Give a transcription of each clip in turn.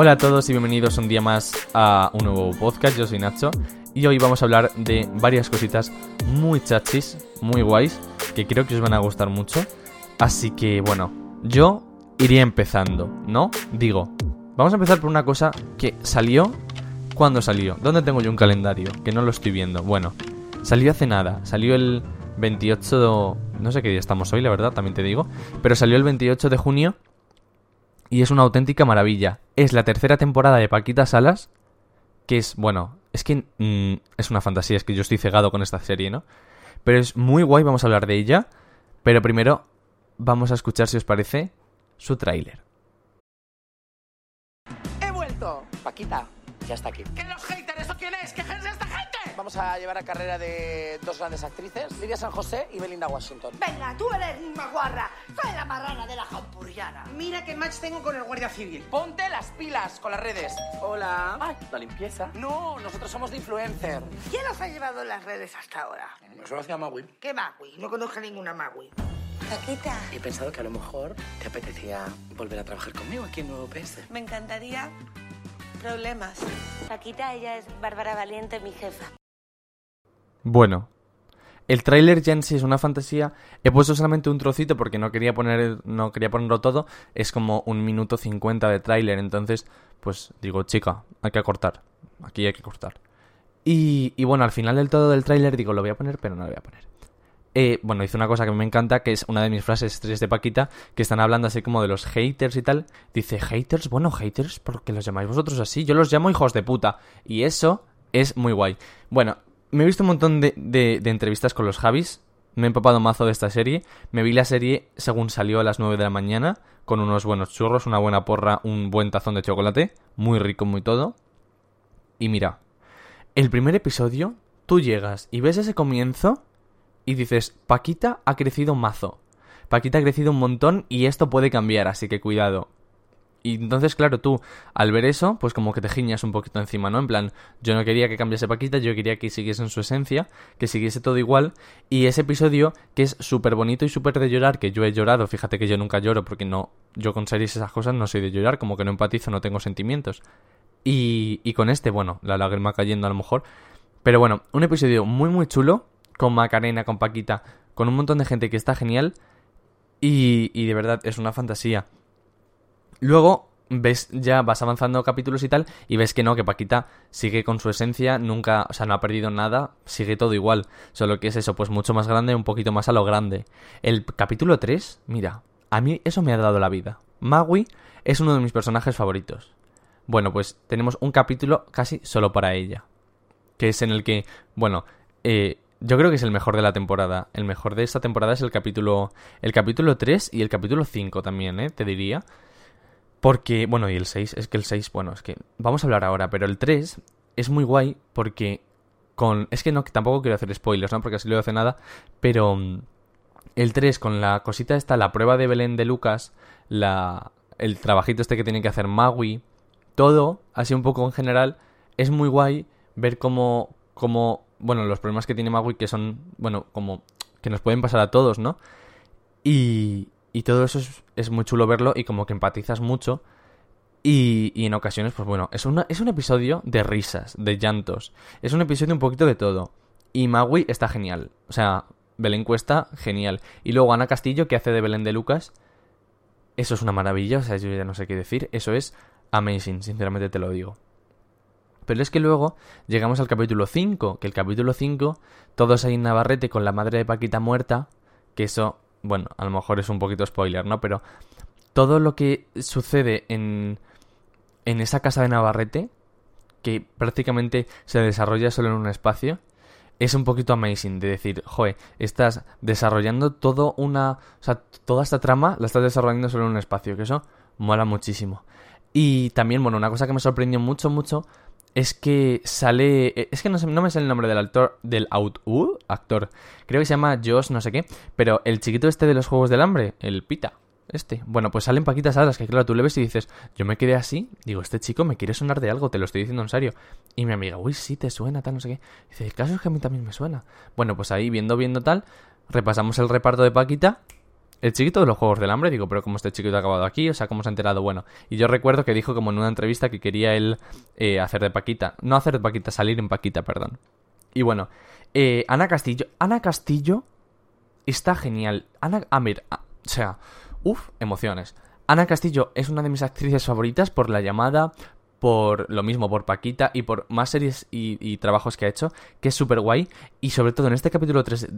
Hola a todos y bienvenidos un día más a un nuevo podcast. Yo soy Nacho y hoy vamos a hablar de varias cositas muy chachis, muy guays, que creo que os van a gustar mucho. Así que bueno, yo iría empezando, ¿no? Digo, vamos a empezar por una cosa que salió. ¿Cuándo salió? ¿Dónde tengo yo un calendario? Que no lo estoy viendo. Bueno, salió hace nada. Salió el 28 de... No sé qué día estamos hoy, la verdad, también te digo. Pero salió el 28 de junio y es una auténtica maravilla. Es la tercera temporada de Paquita Salas, que es, bueno, es que mm, es una fantasía, es que yo estoy cegado con esta serie, ¿no? Pero es muy guay, vamos a hablar de ella. Pero primero vamos a escuchar, si os parece, su tráiler. ¡He vuelto! Paquita, ya está aquí. ¿Que los haters? ¿Eso quién Vamos a llevar a carrera de dos grandes actrices, Lidia San José y Belinda Washington. Venga, tú eres una guarra. Soy la marrana de la jampuriana. Mira qué match tengo con el guardia civil. Ponte las pilas con las redes. Hola. Ay, la limpieza. No, nosotros somos de influencer. ¿Quién los ha llevado en las redes hasta ahora? Eso lo hacía Magui. ¿Qué Magui? No conozco ninguna Magui. Paquita, He pensado que a lo mejor te apetecía volver a trabajar conmigo aquí en Nuevo PS. me encantaría problemas. Paquita, ella es Bárbara Valiente, mi jefa. Bueno, el tráiler ya en sí es una fantasía. He puesto solamente un trocito porque no quería poner, no quería ponerlo todo. Es como un minuto cincuenta de tráiler, entonces, pues digo, chica, hay que cortar. Aquí hay que cortar. Y, y bueno, al final del todo del tráiler digo, lo voy a poner, pero no lo voy a poner. Eh, bueno, hice una cosa que me encanta, que es una de mis frases estrellas de Paquita, que están hablando así como de los haters y tal. Dice, haters, bueno, haters, porque los llamáis vosotros así. Yo los llamo hijos de puta. Y eso es muy guay. Bueno, me he visto un montón de, de- de entrevistas con los Javis. Me he empapado mazo de esta serie. Me vi la serie según salió a las 9 de la mañana, con unos buenos churros, una buena porra, un buen tazón de chocolate. Muy rico, muy todo. Y mira, el primer episodio, tú llegas y ves ese comienzo y dices, Paquita ha crecido mazo. Paquita ha crecido un montón y esto puede cambiar, así que cuidado. Y entonces, claro, tú, al ver eso, pues como que te giñas un poquito encima, ¿no? En plan, yo no quería que cambiase Paquita, yo quería que siguiese en su esencia, que siguiese todo igual. Y ese episodio, que es súper bonito y súper de llorar, que yo he llorado, fíjate que yo nunca lloro porque no, yo con series esas cosas no soy de llorar, como que no empatizo, no tengo sentimientos. Y, y con este, bueno, la lágrima cayendo a lo mejor. Pero bueno, un episodio muy muy chulo, con Macarena, con Paquita, con un montón de gente que está genial. Y, y de verdad, es una fantasía. Luego ves, ya vas avanzando capítulos y tal, y ves que no, que Paquita sigue con su esencia, nunca, o sea, no ha perdido nada, sigue todo igual. Solo que es eso, pues mucho más grande, un poquito más a lo grande. El capítulo 3, mira, a mí eso me ha dado la vida. Magui es uno de mis personajes favoritos. Bueno, pues tenemos un capítulo casi solo para ella. Que es en el que, bueno, eh, yo creo que es el mejor de la temporada. El mejor de esta temporada es el capítulo. El capítulo 3 y el capítulo 5 también, ¿eh? Te diría. Porque, bueno, y el 6, es que el 6, bueno, es que vamos a hablar ahora, pero el 3 es muy guay porque con... Es que no, tampoco quiero hacer spoilers, ¿no? Porque así no hace nada, pero mm, el 3 con la cosita esta, la prueba de Belén de Lucas, la, el trabajito este que tiene que hacer Magui, todo, así un poco en general, es muy guay ver cómo, cómo, bueno, los problemas que tiene Magui que son, bueno, como que nos pueden pasar a todos, ¿no? Y, y todo eso es, muy chulo verlo y como que empatizas mucho. Y, y en ocasiones, pues bueno, es, una, es un episodio de risas, de llantos. Es un episodio un poquito de todo. Y Magui está genial. O sea, Belén Cuesta, genial. Y luego Ana Castillo, que hace de Belén de Lucas. Eso es una maravilla, o sea, yo ya no sé qué decir. Eso es amazing, sinceramente te lo digo. Pero es que luego llegamos al capítulo 5, que el capítulo 5, todos ahí en Navarrete con la madre de Paquita muerta, que eso, bueno, a lo mejor es un poquito spoiler, ¿no? Pero todo lo que sucede en, en esa casa de Navarrete, que prácticamente se desarrolla solo en un espacio, es un poquito amazing de decir, joe, estás desarrollando todo una, o sea, toda esta trama la estás desarrollando solo en un espacio, que eso mola muchísimo. Y también, bueno, una cosa que me sorprendió mucho, mucho, es que sale, eh, es que no, no me sale el nombre del actor, del out, uh, actor, creo que se llama Josh no sé qué, pero el chiquito este de los Juegos del Hambre, el Pita, este, bueno, pues salen Paquitas Salas, que claro, tú le ves y dices, yo me quedé así, digo, este chico me quiere sonar de algo, te lo estoy diciendo en serio. Y mi amiga, uy, sí, te suena, tal, no sé qué. Dice, el caso es que a mí también me suena. Bueno, pues ahí, viendo, viendo tal, repasamos el reparto de Paquita el chiquito de los Juegos del Hambre, digo, pero ¿cómo este chiquito ha acabado aquí? O sea, ¿cómo se ha enterado? Bueno, y yo recuerdo que dijo como en una entrevista que quería él eh, hacer de Paquita, no hacer de Paquita, salir en Paquita, perdón. Y bueno, eh, Ana Castillo, Ana Castillo está genial. Ana, a ver, o sea, uff, emociones. Ana Castillo es una de mis actrices favoritas por La Llamada, por lo mismo, por Paquita y por más series y, y trabajos que ha hecho, que es súper guay. Y sobre todo en este capítulo 3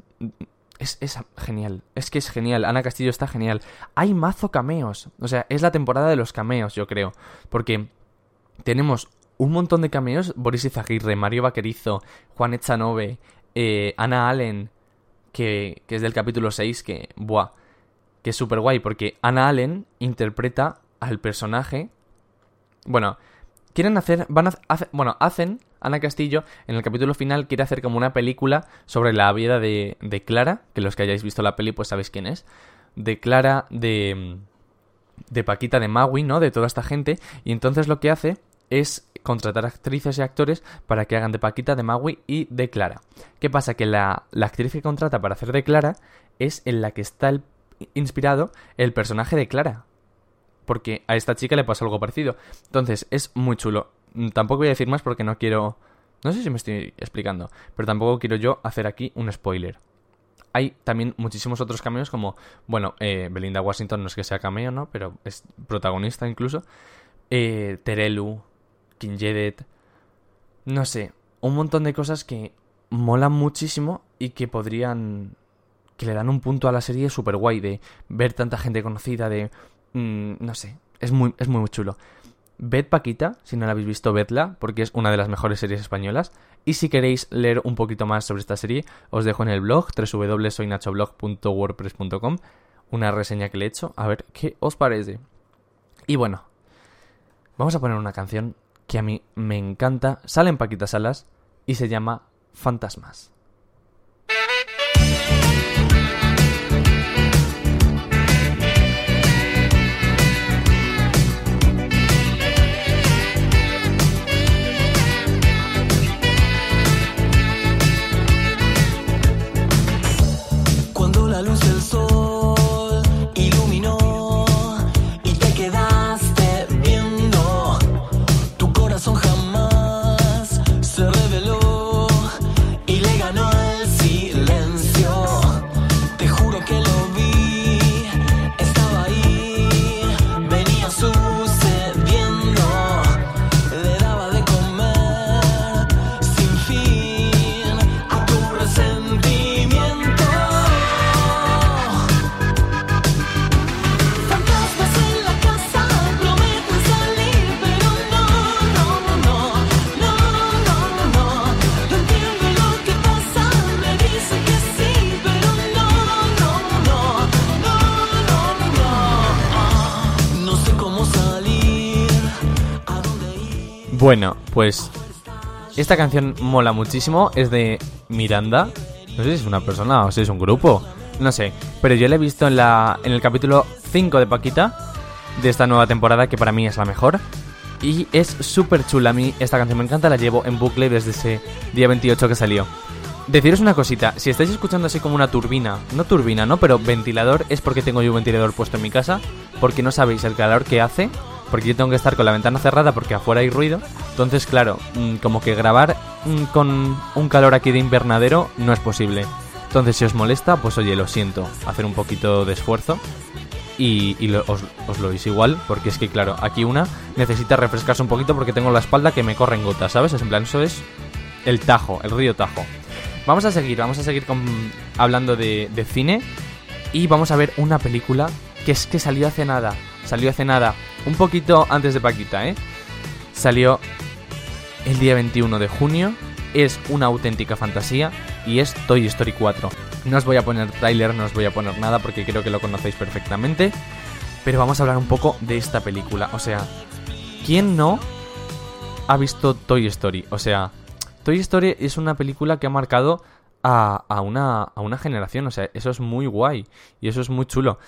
es, es genial, es que es genial, Ana Castillo está genial. Hay mazo cameos, o sea, es la temporada de los cameos, yo creo, porque tenemos un montón de cameos, Boris Izaguirre, Mario Vaquerizo, Juan Echanove, eh, Ana Allen, que, que es del capítulo 6, que, buah, que es súper guay, porque Ana Allen interpreta al personaje, bueno, quieren hacer, van bueno, hacen, Ana Castillo, en el capítulo final quiere hacer como una película sobre la vida de, Clara, que los que hayáis visto la peli pues sabéis quién es, de Clara, de, de Paquita, de Maui, ¿no? De toda esta gente, y entonces lo que hace es contratar actrices y actores para que hagan de Paquita, de Maui y de Clara. ¿Qué pasa? Que la, actriz que contrata para hacer de Clara es en la que está inspirado el personaje de Clara porque a esta chica le pasó algo parecido. Entonces, es muy chulo. Mm, Tampoco voy a decir más porque no quiero... No sé si me estoy explicando, pero tampoco quiero yo hacer aquí un spoiler. Hay también muchísimos otros cameos como, bueno, eh, Belinda Washington no es que sea cameo, ¿no? Pero es protagonista incluso. Eh, Terelu, King Jedet, no sé, un montón de cosas que molan muchísimo y que podrían... que le dan un punto a la serie súper guay de ver tanta gente conocida, de Mm, no sé, es muy, es muy chulo. Ved Paquita, si no la habéis visto, vedla, porque es una de las mejores series españolas. Y si queréis leer un poquito más sobre esta serie, os dejo en el blog www.soynachoblog.wordpress.com una reseña que le he hecho, a ver qué os parece. Y bueno, vamos a poner una canción que a mí me encanta, sale en Paquita Salas y se llama Fantasmas. Bueno, pues esta canción mola muchísimo, es de Miranda. No sé si es una persona o si es un grupo, no sé, pero yo la he visto en la en el capítulo 5 de Paquita de esta nueva temporada que para mí es la mejor. Y es súper chula a mí esta canción, me encanta, la llevo en bucle desde ese día 28 que salió. Deciros una cosita, si estáis escuchando así como una turbina, no turbina, ¿no? Pero ventilador es porque tengo yo un ventilador puesto en mi casa, porque no sabéis el calor que hace, porque yo tengo que estar con la ventana cerrada porque afuera hay ruido. Entonces, claro, mm, como que grabar mm, con un calor aquí de invernadero no es posible. Entonces, si os molesta, pues oye, lo siento, hacer un poquito de esfuerzo y, y lo- os, lo oís igual, porque es que, claro, aquí una necesita refrescarse un poquito porque tengo la espalda que me corren gotas, ¿sabes? Es en plan, eso es el Tajo, el río Tajo. Vamos a seguir, vamos a seguir con, hablando de, de cine y vamos a ver una película que es que salió hace nada, salió hace nada, un poquito antes de Paquita, ¿eh? Salió el día 21 de junio, es una auténtica fantasía y es Toy Story 4. No os voy a poner tráiler, no os voy a poner nada porque creo que lo conocéis perfectamente, pero vamos a hablar un poco de esta película, o sea, ¿quién no ha visto Toy Story? O sea, Toy Story es una película que ha marcado a, a una, a una generación, o sea, eso es muy guay y eso es muy chulo.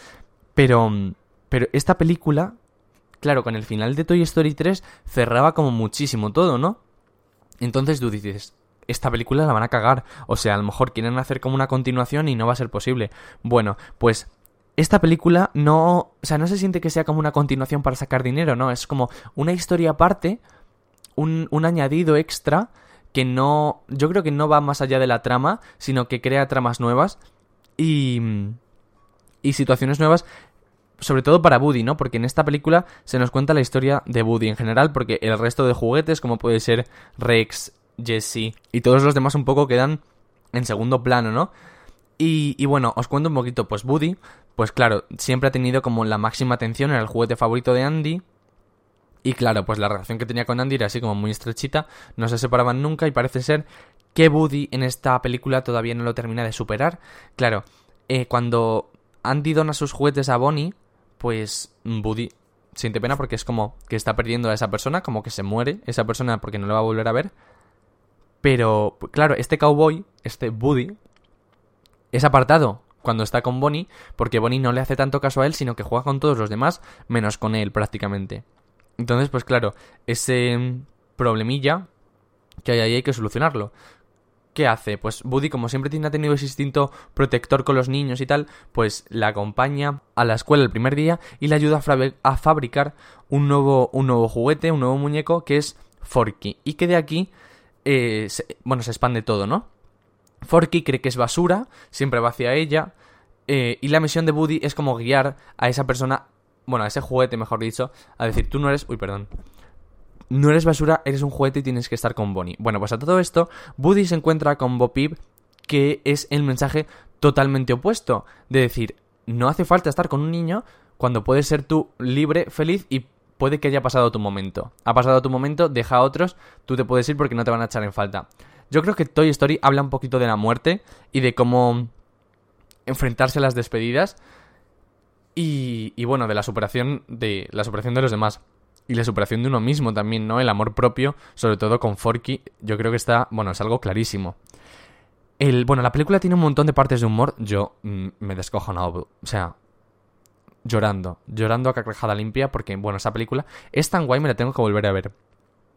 Pero, pero esta película, claro, con el final de Toy Story 3 cerraba como muchísimo todo, ¿no? Entonces tú dices, esta película la van a cagar. O sea, a lo mejor quieren hacer como una continuación y no va a ser posible. Bueno, pues esta película no, o sea, no se siente que sea como una continuación para sacar dinero, no, es como una historia aparte, un, un añadido extra que no, yo creo que no va más allá de la trama, sino que crea tramas nuevas y, y situaciones nuevas, sobre todo para Woody, ¿no? Porque en esta película se nos cuenta la historia de Woody en general, porque el resto de juguetes, como puede ser Rex, Jesse y todos los demás un poco quedan en segundo plano, ¿no? Y, y bueno, os cuento un poquito, pues Woody, pues claro, siempre ha tenido como la máxima atención, era el juguete favorito de Andy. Y claro, pues la relación que tenía con Andy era así como muy estrechita, no se separaban nunca y parece ser que Woody en esta película todavía no lo termina de superar. Claro, eh, cuando Andy dona sus juguetes a Bonnie, pues Woody siente pena porque es como que está perdiendo a esa persona, como que se muere esa persona porque no le va a volver a ver. Pero, claro, este cowboy, este Woody, es apartado cuando está con Bonnie, porque Bonnie no le hace tanto caso a él, sino que juega con todos los demás, menos con él prácticamente. Entonces, pues claro, ese problemilla que hay ahí hay que solucionarlo. ¿Qué hace? Pues Woody, como siempre tiene ha tenido ese instinto protector con los niños y tal, pues la acompaña a la escuela el primer día y le ayuda a, fabricar un nuevo, un nuevo juguete, un nuevo muñeco que es Forky. Y que de aquí, eh, se- bueno, se expande todo, ¿no? Forky cree que es basura, siempre va hacia ella, eh, y la misión de Woody es como guiar a esa persona, bueno, a ese juguete, mejor dicho, a decir, tú no eres, uy, perdón, no eres basura, eres un juguete y tienes que estar con Bonnie. Bueno, pues a todo esto, Woody se encuentra con Bo que es el mensaje totalmente opuesto, de decir, no hace falta estar con un niño cuando puedes ser tú libre, feliz y puede que haya pasado tu momento. Ha pasado tu momento, deja a otros, tú te puedes ir porque no te van a echar en falta. Yo creo que Toy Story habla un poquito de la muerte y de cómo enfrentarse a las despedidas y, y bueno, de la superación de la superación de los demás y la superación de uno mismo también, ¿no? El amor propio, sobre todo con Forky, yo creo que está, bueno, es algo clarísimo. El, bueno, la película tiene un montón de partes de humor, yo mm, me descojonado, o sea, llorando, llorando a carcajada limpia porque, bueno, esa película es tan guay, me la tengo que volver a ver.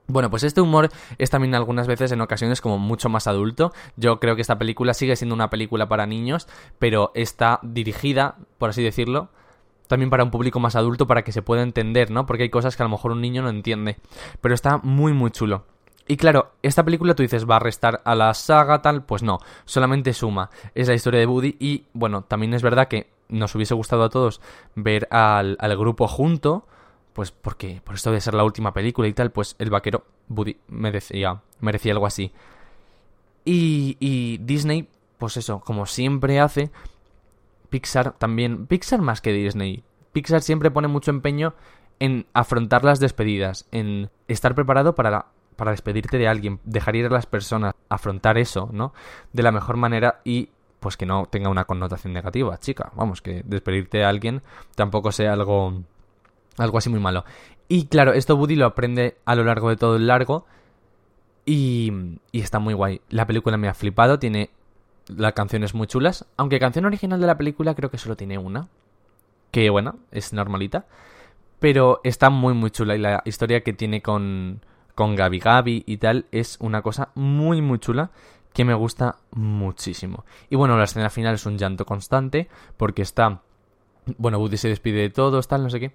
Bueno, pues este humor es también algunas veces en ocasiones como mucho más adulto. Yo creo que esta película sigue siendo una película para niños, pero está dirigida, por así decirlo, también para un público más adulto para que se pueda entender, ¿no? Porque hay cosas que a lo mejor un niño no entiende. Pero está muy, muy chulo. Y claro, esta película tú dices, va a restar a la saga tal, pues no, solamente suma. Es la historia de Woody y, bueno, también es verdad que nos hubiese gustado a todos ver al, al grupo junto, pues porque por esto de ser la última película y tal, pues el vaquero Woody merecía, merecía algo así. Y, y Disney, pues eso, como siempre hace, Pixar también, Pixar más que Disney. Pixar siempre pone mucho empeño en afrontar las despedidas, en estar preparado para, para despedirte de alguien, dejar ir a las personas, afrontar eso, ¿no? De la mejor manera y pues que no tenga una connotación negativa, chica. Vamos, que despedirte de alguien tampoco sea algo algo así muy malo. Y claro, esto Woody lo aprende a lo largo de todo el largo y, y está muy guay. La película me ha flipado, tiene las canciones muy chulas, aunque canción original de la película creo que solo tiene una, que bueno, es normalita, pero está muy muy chula y la historia que tiene con, con Gabi Gabi y tal es una cosa muy muy chula que me gusta muchísimo. Y bueno, la escena final es un llanto constante porque está... Bueno, Woody se despide de todos, tal, no sé qué.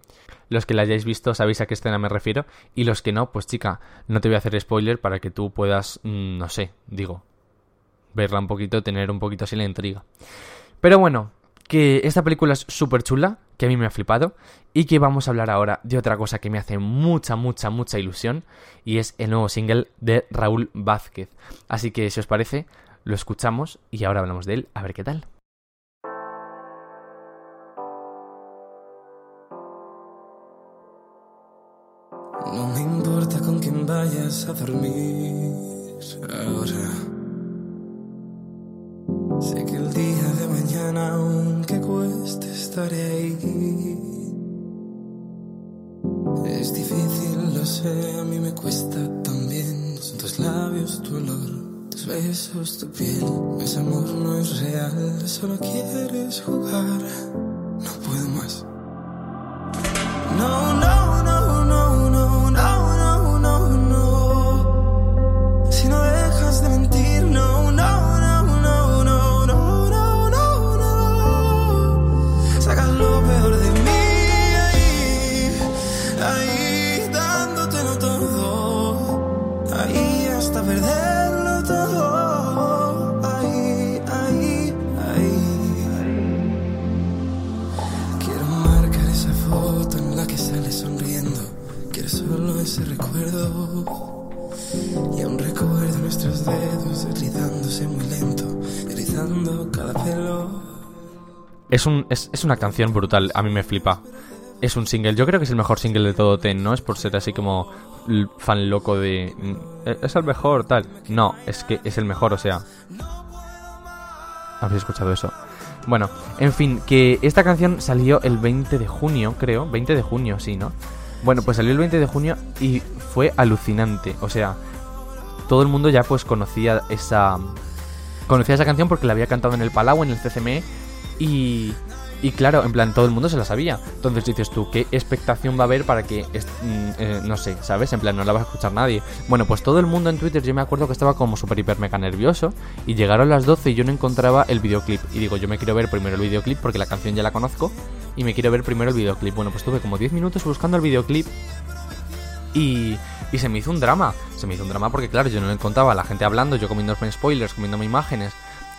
Los que la hayáis visto sabéis a qué escena me refiero. Y los que no, pues chica, no te voy a hacer spoiler para que tú puedas, mm, no sé, digo, verla un poquito, tener un poquito así la intriga. Pero bueno, que esta película es súper chula, que a mí me ha flipado, y que vamos a hablar ahora de otra cosa que me hace mucha, mucha, mucha ilusión, y es el nuevo single de Raúl Vázquez. Así que si os parece, lo escuchamos y ahora hablamos de él, a ver qué tal. No me importa con quién vayas a dormir ahora. Sé que el día de mañana, aunque cueste, estaré ahí. Es difícil, lo sé, a mí me cuesta también. Son tus labios, tu olor, tus besos, tu piel. Ese amor no es real, solo quieres jugar. No puedo más. Es, un, es, es una canción brutal, a mí me flipa. Es un single, yo creo que es el mejor single de todo Ten, ¿no? Es por ser así como fan loco de... mm, Es el mejor, tal. No, es que es el mejor, o sea... ¿Habéis escuchado eso? Bueno, en fin, que esta canción salió el 20 de junio, creo. 20 de junio, sí, ¿no? Bueno, pues salió el 20 de junio y fue alucinante. O sea, todo el mundo ya pues conocía esa... Conocía esa canción porque la había cantado en el Palau, en el CCME y, y claro, en plan, todo el mundo se la sabía. Entonces dices tú, ¿qué expectación va a haber para que, mm, eh, no sé, ¿sabes? En plan, no la va a escuchar nadie. Bueno, pues todo el mundo en Twitter, yo me acuerdo que estaba como súper hiper mega nervioso. Y llegaron las 12 y yo no encontraba el videoclip. Y digo, yo me quiero ver primero el videoclip porque la canción ya la conozco. Y me quiero ver primero el videoclip. Bueno, pues tuve como 10 minutos buscando el videoclip. Y, y se me hizo un drama. Se me hizo un drama porque, claro, yo no le contaba a la gente hablando, yo comiéndome spoilers, comiéndome imágenes.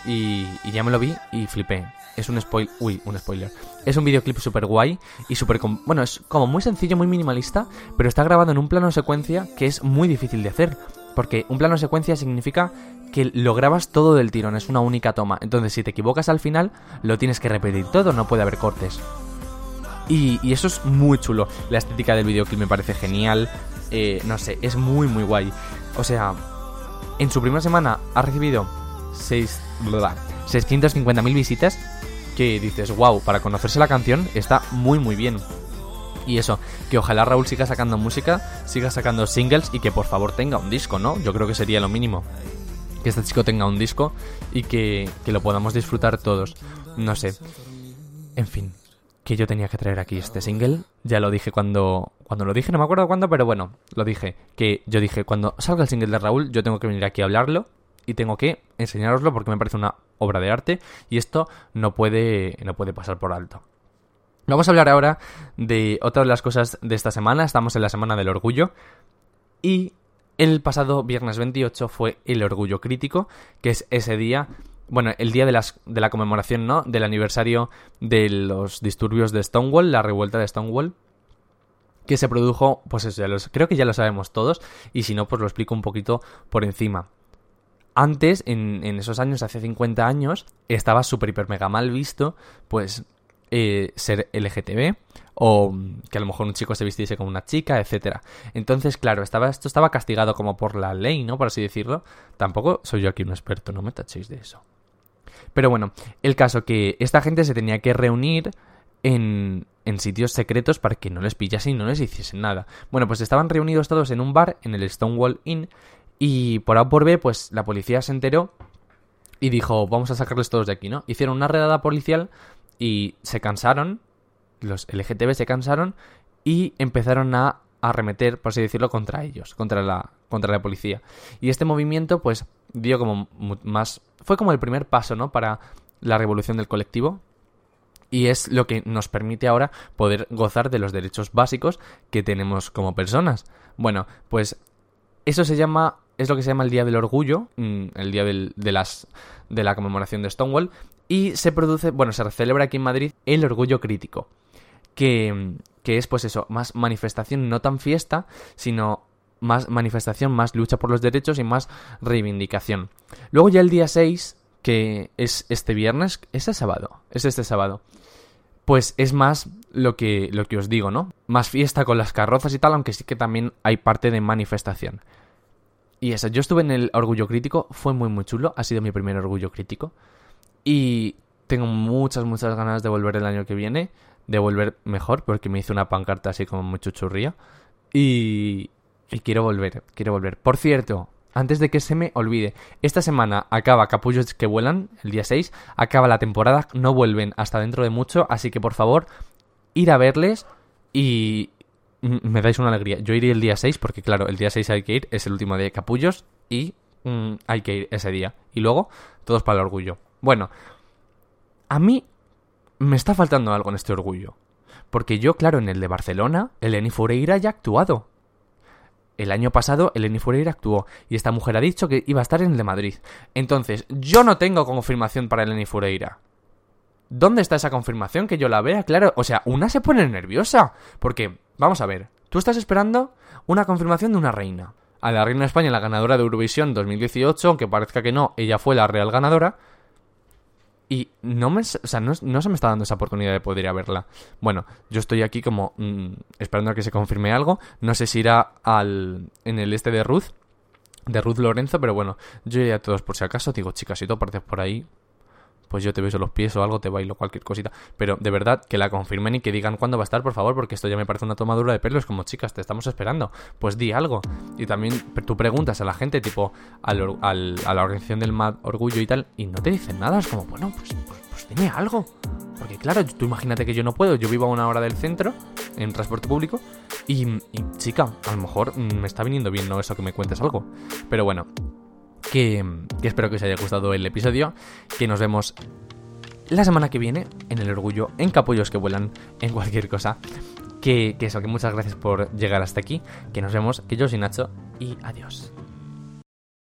Y, y ya me lo vi y flipé. Es un spoil. Uy, un spoiler. Es un videoclip súper guay y súper. Bueno, es como muy sencillo, muy minimalista, pero está grabado en un plano secuencia que es muy difícil de hacer. Porque un plano secuencia significa que lo grabas todo del tirón, es una única toma. Entonces, si te equivocas al final, lo tienes que repetir todo, no puede haber cortes. Y, eso es muy chulo. La estética del videoclip me parece genial. Eh, no sé, es muy, muy guay. O sea, en su primera semana ha recibido seis- bla, 650.000 visitas. Que dices, wow, para conocerse la canción está muy, muy bien. Y eso, que ojalá Raúl siga sacando música, siga sacando singles y que por favor tenga un disco, ¿no? Yo creo que sería lo mínimo. Que este chico tenga un disco y que, que lo podamos disfrutar todos. No sé. En fin, que yo tenía que traer aquí este single. Ya lo dije cuando. Cuando lo dije, no me acuerdo cuándo, pero bueno, lo dije. Que yo dije, cuando salga el single de Raúl, yo tengo que venir aquí a hablarlo. Y tengo que enseñároslo porque me parece una obra de arte. Y esto no puede. no puede pasar por alto. Vamos a hablar ahora de otra de las cosas de esta semana. Estamos en la semana del orgullo. Y el pasado viernes 28 fue el orgullo crítico, que es ese día, bueno, el día de, la conmemoración, ¿no? Del aniversario de los disturbios de Stonewall, la revuelta de Stonewall. Que se produjo, pues eso, creo que ya lo sabemos todos, y si no, pues lo explico un poquito por encima. Antes, en, esos años, hace 50 años, estaba súper, hiper, mega mal visto, pues, eh, ser LGTB, o que a lo mejor un chico se vistiese como una chica, etcétera. Entonces, claro, estaba, esto estaba castigado como por la ley, ¿no? Por así decirlo. Tampoco soy yo aquí un experto, no me tachéis de eso. Pero bueno, el caso que esta gente se tenía que reunir en, en sitios secretos para que no les pillasen y no les hiciesen nada. Bueno, pues estaban reunidos todos en un bar, en el Stonewall Inn, y por A o por B, pues la policía se enteró y dijo, vamos a sacarles todos de aquí, ¿no? Hicieron una redada policial y se cansaron, los LGTB se cansaron y empezaron a arremeter, por así decirlo, contra ellos, contra la, contra la policía. Y este movimiento, pues, dio como más... Fue como el primer paso, ¿no? Para la revolución del colectivo. Y es lo que nos permite ahora poder gozar de los derechos básicos que tenemos como personas. Bueno, pues eso se llama, es lo que se llama el Día del Orgullo, mm, el día del- de, las, de la conmemoración de Stonewall, y se produce, bueno, se celebra aquí en Madrid el Orgullo Crítico, que, que es pues eso, más manifestación, no tan fiesta, sino más manifestación, más lucha por los derechos y más reivindicación. Luego ya el día 6, que es este viernes, es el sábado, es este sábado, pues es más lo que, lo que os digo, ¿no? Más fiesta con las carrozas y tal, aunque sí que también hay parte de manifestación. Y eso, yo estuve en el Orgullo Crítico, fue muy muy chulo, ha sido mi primer Orgullo Crítico. Y tengo muchas, muchas ganas de volver el año que viene, de volver mejor, porque me hice una pancarta así como muy chuchurría. Y, y quiero volver, quiero volver. Por cierto, antes de que se me olvide, esta semana acaba Capullos que vuelan, el día 6, acaba la temporada, no vuelven hasta dentro de mucho, así que por favor, ir a verles y me dais una alegría. Yo iré el día 6 porque claro, el día 6 hay que ir, es el último día de Capullos y mm, hay que ir ese día. Y luego, todos para el orgullo. Bueno, a mí me está faltando algo en este orgullo. Porque yo, claro, en el de Barcelona, Eleni Fureira ya ha actuado. El año pasado Eleni Fureira actuó y esta mujer ha dicho que iba a estar en el de Madrid. Entonces, yo no tengo confirmación para Eleni Fureira. ¿Dónde está esa confirmación? Que yo la vea, claro. O sea, una se pone nerviosa. Porque, vamos a ver, Tú estás esperando una confirmación de una reina. A la reina de España, la ganadora de Eurovisión 2018, aunque parezca que no, ella fue la real ganadora. Y no, me, o sea, no, no se me está dando esa oportunidad de poder ir a verla. Bueno, yo estoy aquí como mm, esperando a que se confirme algo. No sé si irá al, en el este de Ruth, de Ruth Lorenzo, pero bueno, yo iré a todos por si acaso. Digo, chicas, si tú apareces por ahí, pues yo te beso los pies o algo, te bailo cualquier cosita. Pero de verdad, que la confirmen y que digan cuándo va a estar, por favor, porque esto ya me parece una tomadura de pelo. Es como, chicas, te estamos esperando. Pues di algo. Y también tú preguntas a la gente, tipo, al- a la organización del Mad Orgullo y tal, y no te dicen nada. Es como, bueno, pues, pues, pues dime algo. Porque claro, tú imagínate que yo no puedo. Yo vivo a una hora del centro, en transporte público, y, y chica, a lo mejor mm, me está viniendo bien, ¿no? Eso que me cuentes algo. Pero bueno, que, espero que os haya gustado el episodio, que nos vemos la semana que viene en el orgullo, en capullos que vuelan, en cualquier cosa. Que, que eso, que muchas gracias por llegar hasta aquí, que nos vemos, que yo soy Nacho y adiós.